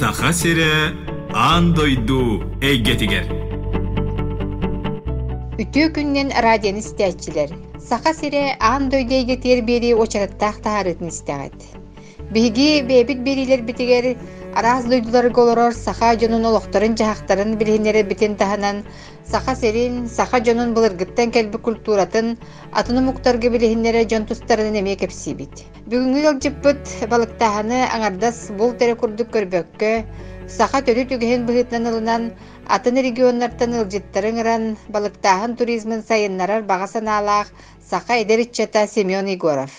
Саха сире аан дойду эйгетигер. Үтүү күннен радион истәчилер. Саха сире аан дойдейге тербери очараттах таарытын истәгәт. Биги бебит берилер битигер араас дойдулар голорор саха жонун олохторун жахактарын билһинере битин таханан саха серин саха жонун былыргыттан келби культуратын атыны муктарга билһинере жонтустарын эме кепсибит. Бүгүнгү ылжыппыт балыктаханы аңардас бул тере курдук көрбөккө саха төлү түгеһин быһытнан ылынан атын регионнартан ылжыттарын ыран балыктаһын туризмын сайыннарар баға санаалаах саха эдериччата Семен Егоров.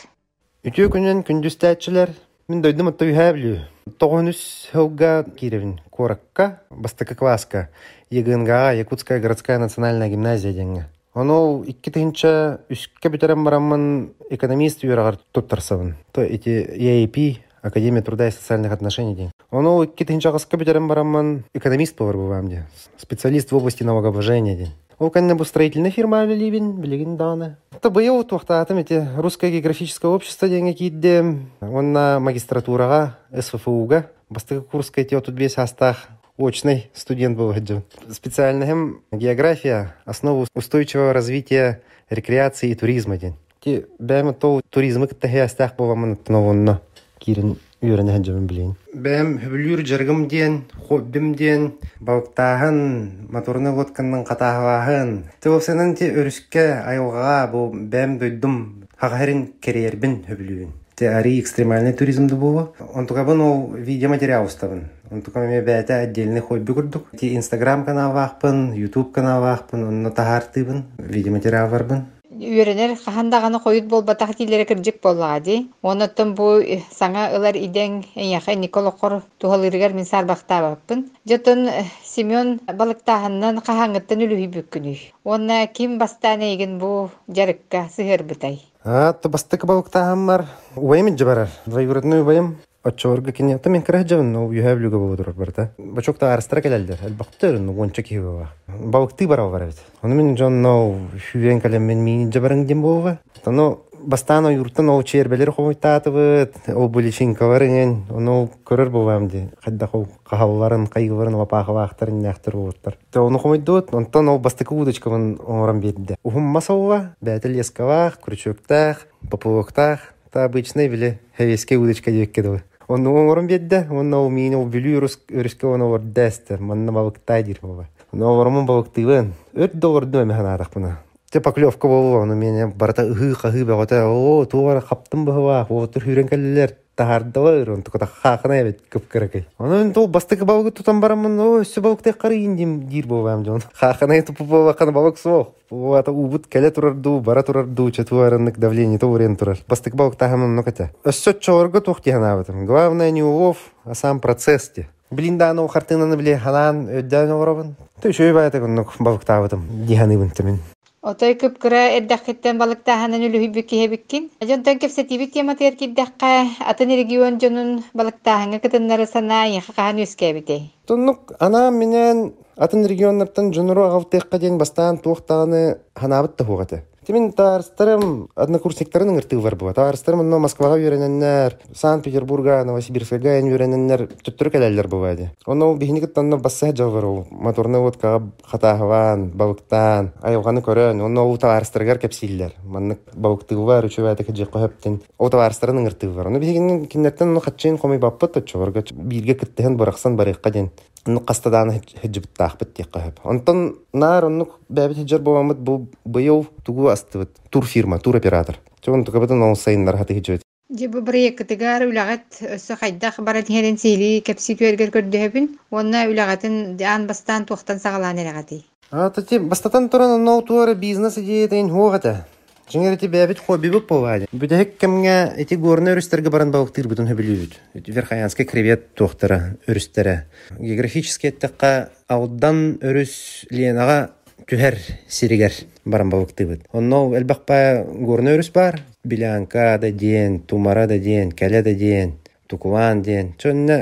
Үтүү күнен күндүстәчилер Мен дойдум отто үһәблү. Тогонус хауга киревин коракка, бастыка класска, егынга Якутская городская национальная гимназия денге. Оно икки тыгынча үскә битерәм барамын экономист юрагар туттарсабын. То эти EAP, Академия труда и социальных отношений день. Оно икки тыгынча каска битерәм барамын экономист повар булам ди. Специалист в области налогообложения день. Ол кәнне бу строительная фирма билибин, билигин даны. Та быйыл туактатым эти русское географическое общество деңе кидде. Онна магистратурага, СФФУга, бастыгы курска эти отут бес астах очный студент был хаджу. Специально география, основу устойчивого развития рекреации и туризма день. Ти бәм то туризмы кытта хәстах буламын тновонно кирин үйрәнә хаджу билин. Бәм хөбүлүр жаргым ден, хоббим ден, балыктаһын, моторны лодканың катаһын. Төвсенен ти өрүскә айылга бу бәм дойдум. Хагарын керербин. Те ари экстремальный туризмды булу. Онтугабын ол видеоматериал уставын. Онтуга ме бәтә отдельный хобби курдук. Ти Инстаграм канал вахпын, Ютуб канал вахпын, онно тахартыбын, видеоматериал барбын. Үйренер хахандаганы койут болбатах тилere кырдык боллади. Онотон бу э, саңа ылар идең эйяхай Николокор тухалырыгар мен сарбактабаппын. Жотон э, Семен балыктаханнан кахаңыттан үлүһү бүккүнү. Онна ким бастан еген бу жарыкка сыгыр бытай. А, то бастык балыктаһым бар. Уайым жабарар. Двоюродной уайым. Очорга кине та мен кырах жабын, но юһәблүгә булып турар барда. Бачок та арстыра келәлдер. Әлбәттә, ну гонча ки бава. Балыкты бара бар бит. Мен жон но хүвен калем мен мин жабарың дем бова. Тано бастано юртан ол чербелер хойтатыбыт, ол буличинкаларын, оны көрөр булам ди. Хадда хол кахалларын, кайгыларын вапахы вахтарын нәхтер булыптар. Та оны хойдот, онтан ол бастык удочкавын орам бетде. Ухум масалва, бәтел яскавах, крючоктах, поплавоктах, та обычный биле хевеске удочка дек кедовы. Он орам бетде, он ол мин ол билю өрүскө оны ор дәстер, манна балыктай дир бова. Но ормон балыктыгын, өт доллар дөме ханадак буна. Те поклевка болу, ну мене барата ыхы кахы бегота, о, туара каптым быва, о, тур хүрен келлер, тахардылар, он тука хакына эбет кып керекей. Онун тол бастык балыгы тутан барамын, о, сө балыктай кары индим дир болам жон. Хакына эту бакан балык сох. Ата убут келе турарду, бара турарду, четуарыннык давление то урен турар. Бастык балык тахамын ноката. Өссө чорго тухти ханабытым. Главное не улов, а сам процесс те. Блин, да, ну хартынаны биле ханан өддән оробын. Ты шөй баята гыннык балык табытым. Диханыбын темен. Отой күп кыра эрдэххиттен балыктаһанан үлүһү биккиһебиккин. Ажонтон кепсетибит тематер киддахка атын регион жонун балыктаһыңа кытыннары санаа яхакахан үскәбите. Туннук ана менен атын регионнардан жонуру агалтыакка ден бастаан туохтааны ханабыт та хугата. Тимин таарыстарым однокурсниктарын ыртыгы бар була. Таарыстарым но Москвага үйрененнер, Санкт-Петербурга, Новосибирска гайын үйрененнер төттөрү келелер бувади. Оны ул бихиник танно басса жабар ул. Моторны лодкага хатахаван, балыктан, айылганы көрөн, оны ул таарыстаргар кепсиллер. Маннык балыктыгы бар, үчөбәтэ кеже кохептен. Ол таарыстарын ыртыгы бар. Оны бихигин киннеттен оны хатчын комой баппыт тачорга бирге киттен бараксан барыкка ден. Ну кастадан хеджиптаахпыт тиеккаһып. Онтон нар оннук бәбит хеджер боламыт бу быйыл тугу астыбыт тур фирма, тур оператор. Чон тугабытын ол сайыннар хаты хеджет. Жибы проекттыгар үләгәт өссө хайдах барат херен сели кепси көргөр көрдөһөбүн. Онна үләгәтин ан бастан туктан сагалан элегати. А тати бастатан туран но туар бизнес идея. Жеңер эти бәбит хобби буп повади. Бүдәк кемгә эти горны өрүстәргә баран балыктыр бутун хөбилүт. Эти верхаянский кревет тохтара өрүстәре. Географически тәкка аудан өрүс ленага түһәр сиригер баран балыкты бит. Онно элбәкпа горны өрүс бар. Билянка да ден, тумара да ден, кәлә да ден, тукуан ден. Чөнне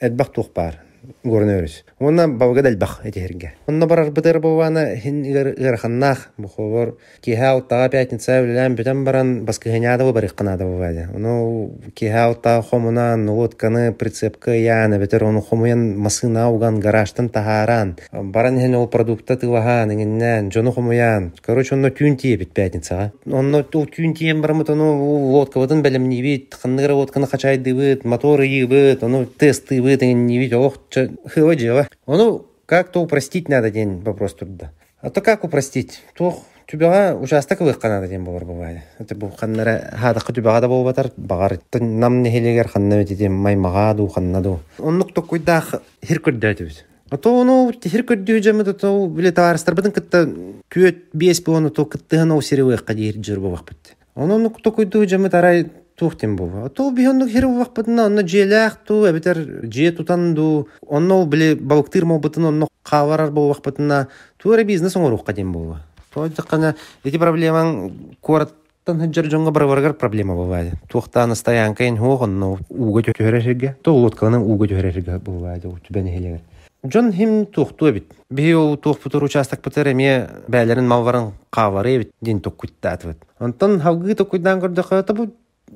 элбәк тух бар. Горнөрүс. Онна бабга дальбах этихерге. Онна барар бытыр бована хин гырханнах буховор киха уттага пятница билен бүтен баран баскыгыняда бу барык канада бовады. Ону киха утта хомуна вот каны прицепка яна бетер ону хомуян масына уган гаражтан тахаран. Баран хин ол продукта тывахан ингеннен жону хомуян. Короче, онно тюн тиебит пятницага. Онно ту тюн тием бармыт ону лодка ватын белем не вид, ханныгра лодканы качай дыбыт, моторы ебыт, ону тесты быт, не вид, ох, хыва дева. Ону как-то упростить надо день вопрос туда. А то как упростить? То түбәгә участок выккана дигән булыр бабай. Это бу ханнара хадакы түбәгә да булбатар. Багар нам не хелегер ханна дигән маймага ду ханна ду. Оннук то куйда хир күрдәтүбез. А то оно хир күрдү җәме то биле таарыстар битен кытта күет бес оно то кытты һана усире кадир җир бу вакыт. Оно нук то куйду җәме тарай тухтен бу. А то бихоннук хир вакыт на онно җеләх ту, әбитер җе тутанду. Онно биле балыктыр мо бутын онно каварар бу вакыт на туре бизнес оңорук кадим бу. То диккана эти проблемаң кораттан хәҗәр җонга барваргар проблема бывает. Тухта на стоянка ин хугын, но уга төһәрәшегә. То лодканың уга төһәрәшегә бывает. У түбәне хелегер. Джон хим тухту бит. Би ул тух бутур участок бутер эме бәләрен малварын кавары бит дин тук куттат бит. Антон хавгы тук куйдан көрдө хата бу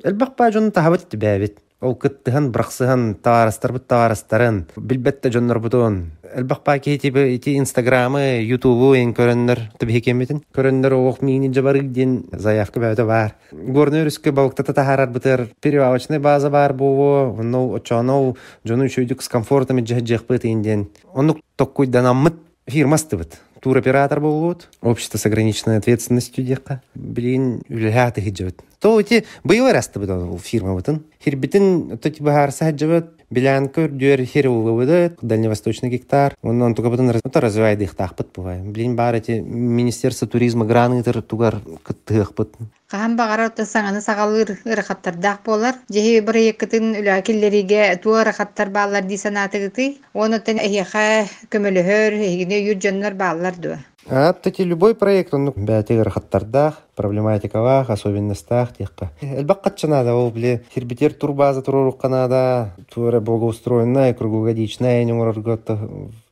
элбак ба жон тахабат бит. Ол кыттыһын бырахсыһын таарастар бут таарастарын билбетте жоннор ба ки тиби ити инстаграмы, ютубу ен көрөннөр тиби хекеметин. Көрөннөр ох мини жабарык дин заявка бәдә бар. Горнөрүскө балыкта тахарар бутер перевалочный база бар бу. Ну очоно жону чөйдүк с комфортом жех бит инден. Ону токкуйдан аммыт фирмасты бит. Туроператор болуот, общество с ограниченной ответственностью дека. Блин, үләһәте хиджабет. То эти быйла расты бит ул фирма бутын. Хирбитин то типа харса хаджабет. Билян көр дюр хир выводы, дальневосточный гектар. Он он бар эти министерство туризма гранытыр тугар саңаны сагалыр ырахаттардах болар. Жеһи бер екытын үләкиллериге туа ырахаттар баалар ди санатыгыты. Онотан эхе көмөлөһөр, эгине дуа. А таки любой проект, он бәтегер хаттардах, проблематикавах, особенностях тихка. Элбаккатчана да ол биле хирбитер турбаза турурук канада, тура благоустроенная, круглогодичная, не морготта.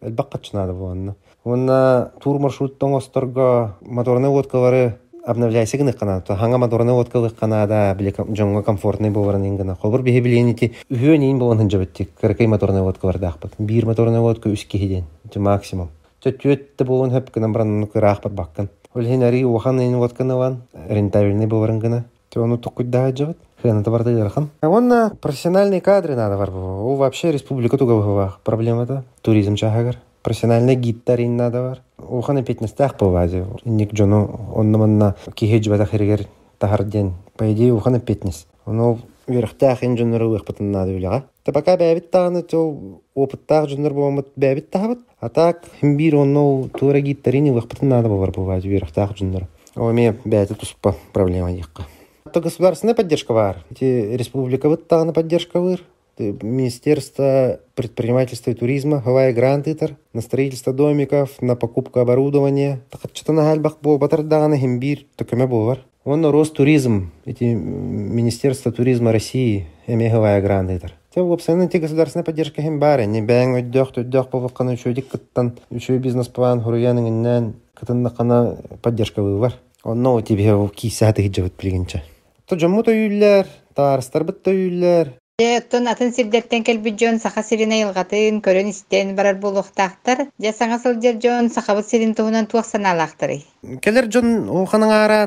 Элбаккатчана да вонна. Онна тур маршруттон осторго моторный лодкалары обновляйся гына кана то ханга моторный лодкалы канада биле жоңго комфортный боларын ингана холбур бихе биленити үһөнин болон хынжабытти кыркай моторный лодкалар дахпыт бир моторный лодка үс кихиден максимум төттүөтте буун хөпкынан баран кыраахпат баккан ари ухан ин лодканаван рентабельный боларын гына. Тону тукуйда жабыт хыната барды ярхан онна профессиональные кадры надо бар ол вообще республика туга проблемата туризм чахагар профессиональный гидтар надо бар. Ухана петнестах бывазе ник жону оннаманна кихеж бата херегер тахарден по идее ухана петнес оно верхтах ин жоннор уйхпатын надо билага та пока бәбит таганы то опыттах жоннор бомат бәбит тахабат а так бир онно тура гидтарини уйхпатын надо бар бывазе верхтах жоннор Оме бәйті туспа проблема дикка. То государственная поддержка бар. Эти республика вот та на поддержка выр. Министерство предпринимательства и туризма, Гавайи грант итер, на строительство домиков, на покупку оборудования. Так что-то на гальбах было батардана, химбир, такими было. Он Ростуризм, эти Министерство туризма России, эми Гавайи грант. Те лапсаны те государственная поддержка химбары, не бәң өйдөх, өйдөх болваққаны үшөйдік кыттан, үшөй бизнес план, хуруяныңыннан, кытыннақана поддержка бар. Онно тебе кисаты хиджабыт билгенче. То жомму то үйлер, таарыстар быт үйлер, Оттон атын сирдерттен келбит жон саха сирина йылгатын көрөн истен барар булуктактар. Же саңа сылдер жон сахабыт сирин туһунан туах саналактырый. Келер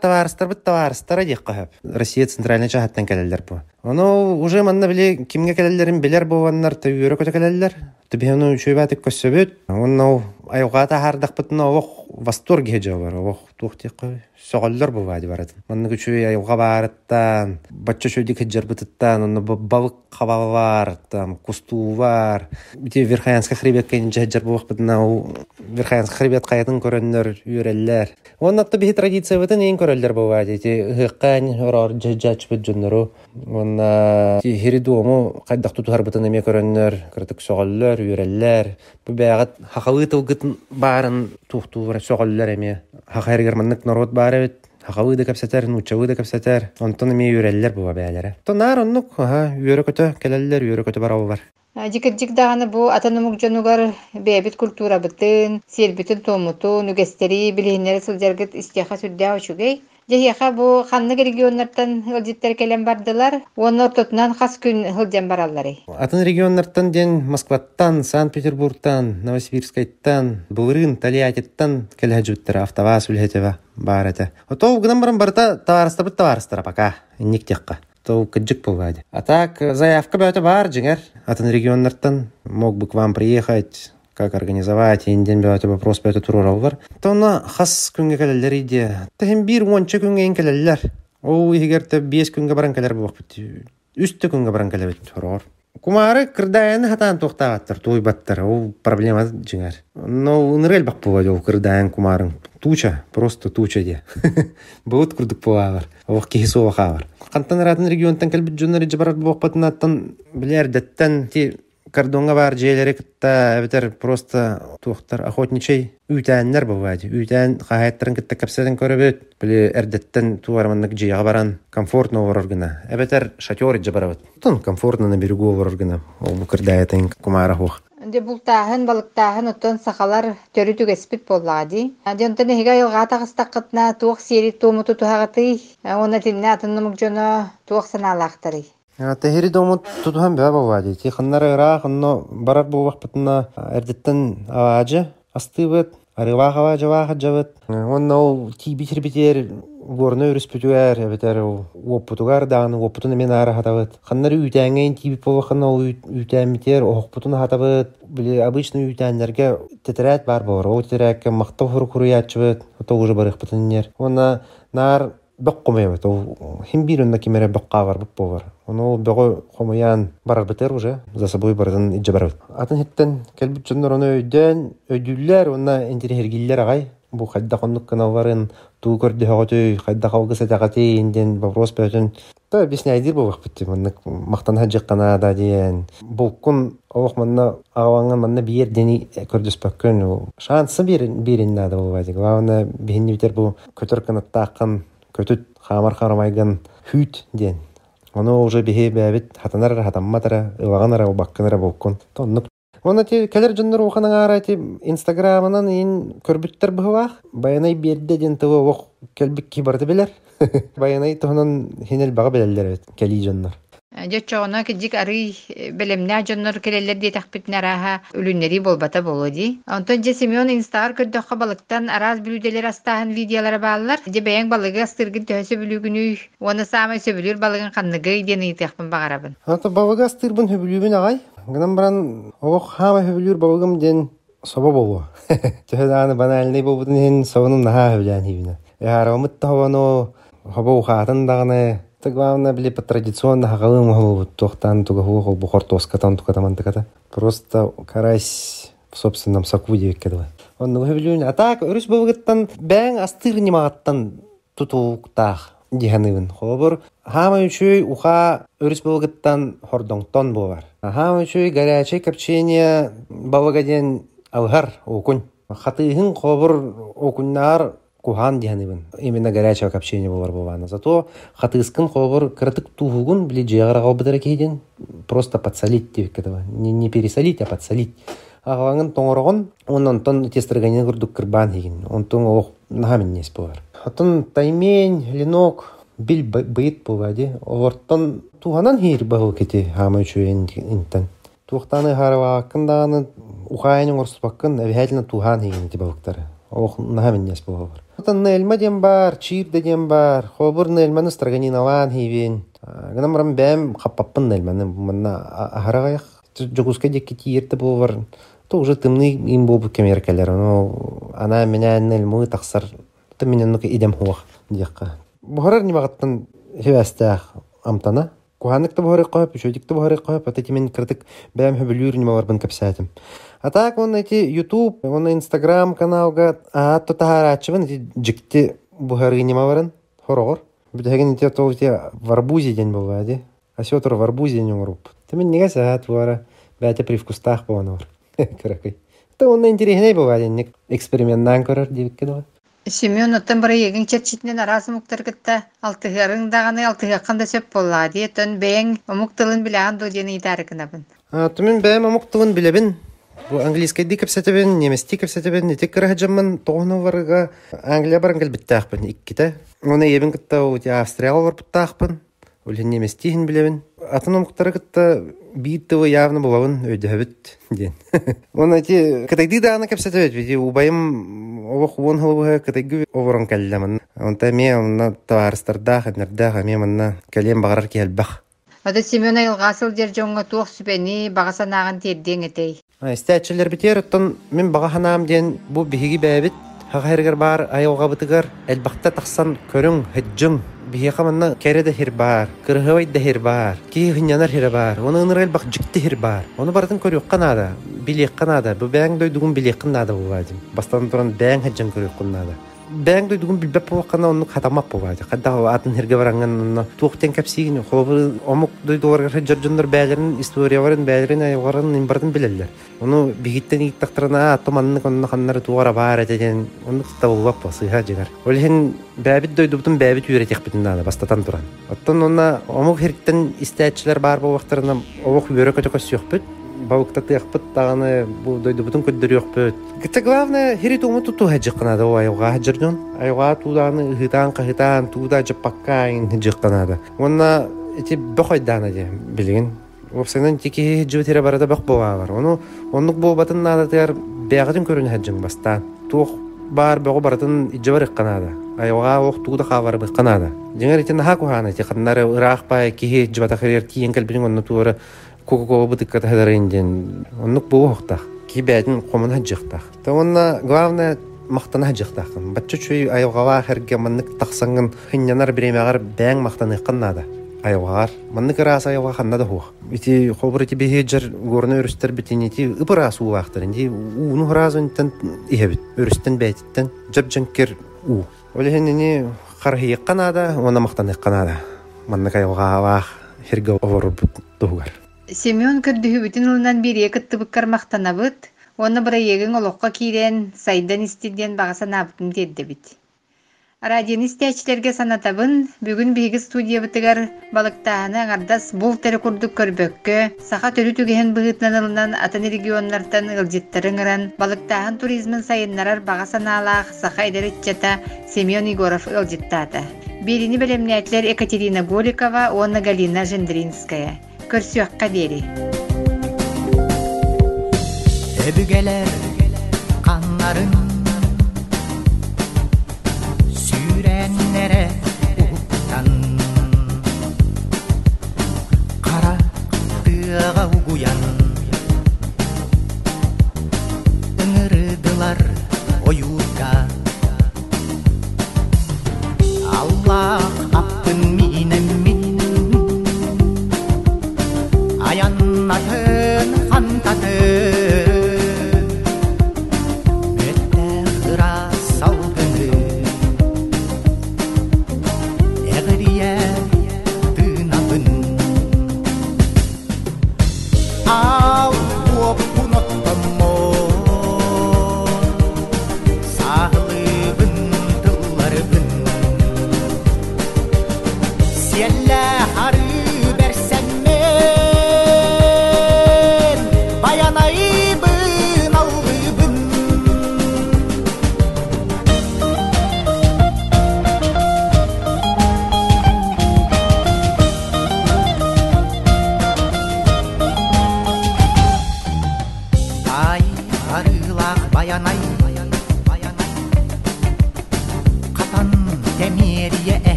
товарыстар бит товарыстар дик кахап. Россия центральный жаһаттан келелер бу. Оно уже манна биле кимге келелерин билер булганнар төгөрө көтө келелер. Тибену чөйбатык көсөбөт. Онно айга та хардак битне ох восторг хежавар. Ох тухти соголлор бувади баратын. Манны күчү айга бараттан, бачча чөйдик хеджер битаттан, онно балык кабалар, там кустувар. Бите Верхаянска хребет кен жаджар бувак битна Верхаянска хребет каятын көрөннөр үйреллер. Онна та бихи традиция битен эң көрөллөр бувади. Ти хыккан орор жаджач бит жоннору. Онна ти хиридуому кайдак тутуар битен эме көрөннөр, кыртык соголлор, үйреллер. Бу бягат хакавы тылгытын барын тухтуура соголлор эме. Хакайргер маннык народ бары бит. Хакавы да капсатар, нучавы да капсатар. Онтон эме үйреллер була бәләре. Тонар оннук, ага, үйрө көтө, келеллер, үйрө көтө барабы бар. Бу атанымык жонугар бэбит культура сербитин томутун, учугей. Жехеха бу ханнык регионнардан хылжиттер келен бардылар, оны ортотунан хас күн хылжан бараллары. Атын регионнардан ден Москваттан, Санкт-Петербургтан, Новосибирскайттан, Булырын, Тольяттиттан келһәҗүттер автоваз үлһәтева бар эте. Ото гынан баран барта таварыстар бит таварыстар пока. Ник текка. То кыджик. А так заявка бөтө бар жиңер. Атын регионнардан мог бы к вам приехать как организовать, инден бөтө вопрос бөтө турурал бар. Тона хас күнгө келелер иде. Тем бир онча күнгө келелер. Ол егерте 5 күнгө баран келер булып бит. Үстө күнгө баран келер бит турор. Кумары кырдайын хатан тоқтағаттыр, туй баттыр, ол проблема жиңер. Но унырел бак болады ол кырдайын кумарын. Туча, просто туча де. Бұғыт күрдік болағыр, оқ кейсі оғағыр. Қантан ратын регионтан кәлбіт жонары жабарар боқпатын аттан білер дәттен ти кордонга бар жээлери кытта эбитер просто туохтар охотничий үйтәннәр бывады. Үйтән хаяттарын кытта капсадан көрөбөт. Биле эрдеттен туарманнык жыяга баран комфортно олорор гына. Эбитер шатер жабарабыт. Тон комфортно на берегу олорор гына. Ол бу кырдаятын кумара хух. Де бултааһын, балыктааһын оттон сахалар төрү түгеспит боллаади. Дьонтон эһига йылгаата гыстаккытна туох сиери туумуту туһагаты, оны тинне атыннымык жоно туох санаалаахтары. Тэхири домут тутухан бә бавади. Ти ханнары ра ханно барар бу вакытына эрдеттен аважы астыбыт. Арыва хава жава хаджабыт. Онна ол ти битер битер горны өрүс бүтүгәр, битер опутугар дан опутун мен ара хатабыт. Ханнары үтәнгән ти бит бу ханна ол үтән битер опутун хатабыт. Биле обычно үтәннәргә тетрәт бар бар. О тетрәккә мактау хур хуруячыбыт. То уже барык бутыннер. Онна нар бөк кумайбыт. Ол хим бирүнна кимере бөк кавар бу бар. Оно бөгө хомаян барар битер уже. За собой бардан иҗе барар. Атын хиттен келбит жоннор оны өйдән өйдүлләр, онна интерхергилләр агай. Бу хадда коннук каналларын туу көрдү хоготы, хадда хогысы тагаты инден вопрос бөтөн. Та объясняйдир бу вакыт битти. Манна мактан хаҗы кана да диен. Бу кун Олох манна аваңан манна биер дени көрдөс паккөн. Шансы бир бирин нада болбайды. Главное бихинни битер бу көтөр канаттакын көтүт хамар харамайган хүт диен. Оно уже бихе бәбит хатанар хатамматара ылаганара бакканара болкон. Тоннук Оны ти келер жоннор уханың ара ти инстаграмынан ин көрбүттер быһывах. Баянай берде ден тыгы ох келбик ки барды белер. Баянай тохнон хинел бага белелер бит кели жоннор. Жочоғына киджик ары белемнә жоннор келелер дие тахпит нараха үлүннери болбата болоди. Онтон же Семен инстагар көрдөккө балыктан араз билүүделер астаһын видеолары баалар. Же астыргын оны самай сөбүлүр балыгын канныгы ден ыйтыахпын багарабын. Ата бабага стырбын хөбүлүбүн агай. Гынан баран ден болу. Банальный даганы Это главное, били по традиционно хагалым хол тохтан туга хол бухор тоскатан туга таман таката. Просто карась в собственном соку дивик кедва. Он ну хевлюн. А так, өрүс бовгаттан бәң астыр нимагаттан тутуктах диханыбын. Холбор хама үчүй уха өрүс бовгаттан хордоңтон болар. Хама үчүй горячее копчение балагаден алгар окунь. Хатыгын холбор окуннар кухан диханыбын. Именно горячее копчение болар бована. Зато хатыскын холбор кыртык тугугун били жегара галбыдара кейден просто подсолить дивик этого. Не, не пересолить, а подсолить. Ағалаңын тоңорогон, онон тон тестірганен күрдік кырбан хеген. Онтон оқ нахамин нес болар. Атын таймень, ленок, бил бейт болади. Олортон туғанан хейр бағыл кети хама үчу интен. Туқтаны харва акындағаны ухайның орсупаккын обязательно туған хеген ти балыктары. Оқ нахамин нес болар. Атын нельма дем бар, чир дем бар. Хобур нельманы страганин алан хейвен. Гынамрам бәм қаппаппын нельманы. Манна ахарағаяқ. Жогуска декки тиерті болар. То уже тымны им болбу кемеркелер. Но она меня нельмы тахсар. То меня ну идем хуах дияққа. Бухарар нимағаттан хевестах амтана. Куханыкты бухары қойып, үшөдикті бухары қойып, ата темен кірдік бәм хөбілюр нималар бін кәпсәтім. А так он эти YouTube, он Instagram каналга, а то тахарачыбын эти жикти бухары нималарын хорогор. Бүтәген эти то эти в арбузе день бывает, а сетр в арбузе не уруп. Ты мен неге саат бара, бәте привкустах бованор. Каракай. Это он интересный бывает, ник эксперименттан көрөр дебик кедवा. Семен оттан бара егин черчитинен арасы алтыгарын даганы алтыгаккан да сөп болла бэйң омуктылын билаан до дени итарыкынабын. Тумин бәм амуктуын билебин. Бу английский ди кепсетебин, немести кепсетебин, итик кырахаджамман тоғыны варга Англия баран кел биттахпын икките. Оны ебин кытта ути Австрия бар неместихин билебин. Атын кытта бииттево явно булабын өйдөбүт ден. Оны ти кытайди даана кепсетебит, бити убайым овох уон хылыбыга кытайгы оворон калламын. Онта ме онна таварыстардах, нердах, ме манна калем багарар келбах. Ода Семен Айылғасыл дер жоңға туақ сүбәні бағасанағын терден етей. Стәчелер битер, оттон мен баға ханам ден бу биһиги хагайргар бар, айылға бытыгар, әлбақта тақсан көрің, хыджың, биһи хаманна кәреде хир бар, кырһывай да хир бар, ки хынянар хир бар, оны ыныр әлбақ жикти хир бар. Оны бардын көрүк канада, билек канада, бу бәң дойдугун билек канада бу вадим. Бастан туран бәң хыджың көрүк канада. Бәң дой дугун билбеп болкана онну хатамап болбайды кадда атын херге баранган онно тууктен кепсигин холобу омук дой дугарга жоржондор бээлерин история барын бээлерин айгарын имбардын билелер ону бигиттен иттактарына а томанны онно ханнары тугара баар этеден онну кытта болбап по сыйха жигар. Олехин бээбит дойдубутун бээбит үйретекпитин нада бастатан туран. Оттон онна омук хериттен истээчилер бар болбактарына обук үйөрө көтөкө сүйөкпүт бабыкта тыяхпыт таганы бу дойдубутун көддөрүөкпүт Кыта главное хири туму туту хаджыкканада о айга хаджырдын айга тууданы ыхытаан кахытаан тууда жаппаккаин жыкканада онна эти бөхойдаана де билигин. Опсанан тики жыбытыра барада бөх болаалар ону оннук болбатын наадатыар бягатын көрүн хаджың бастаан туох бар бөгө баратын ижабар ыкканада айга ох тууда хабар быкканада жеңер итин ха кухана ти ханнары ыраахпай кихи жыбатахырер киен келбилин онну туора куку бытыкката хадарынден оннук буу хохтах кибэдин комун хаджыктах. Та онна главное мактана хаджыктахын бачча чуй айылгава херге маннык таксангын хыннянар биремягар бэң мактаны кыннада айылгар маннык рас айылга ханна да хух ити хобур ити бехеджер горны өрүстер битинити ыбырас уактыр инди уну разын тен ихебит өрүстен бәйтиттен жабжанкер у олехенини кархи канада она мактаны канада маннык айылгава херге оворбут тугар Семен көрдүһүбүтүн ылынан бириэ кыттыбыккар мактанабыт, оны быра егин олоққа киирен сайдан истиден багасанабытын деддебит. Радион истәчләргә санатабын бүгүн биги студиябытыгар балыктааны аңардас бул тере курдук көрбөккө саха төрү түгеһен быгытнанылынан атын регионнартан ылжыттарын ыран балыктаан туризмын сайыннарар бага санаалаах саха эдеритчата Семен Егоров ылжыттаата. Берини белемнәтләр Екатерина Голикова, Онна Галина Жендринская. Көрсүөкка дери. Öbügeler kanların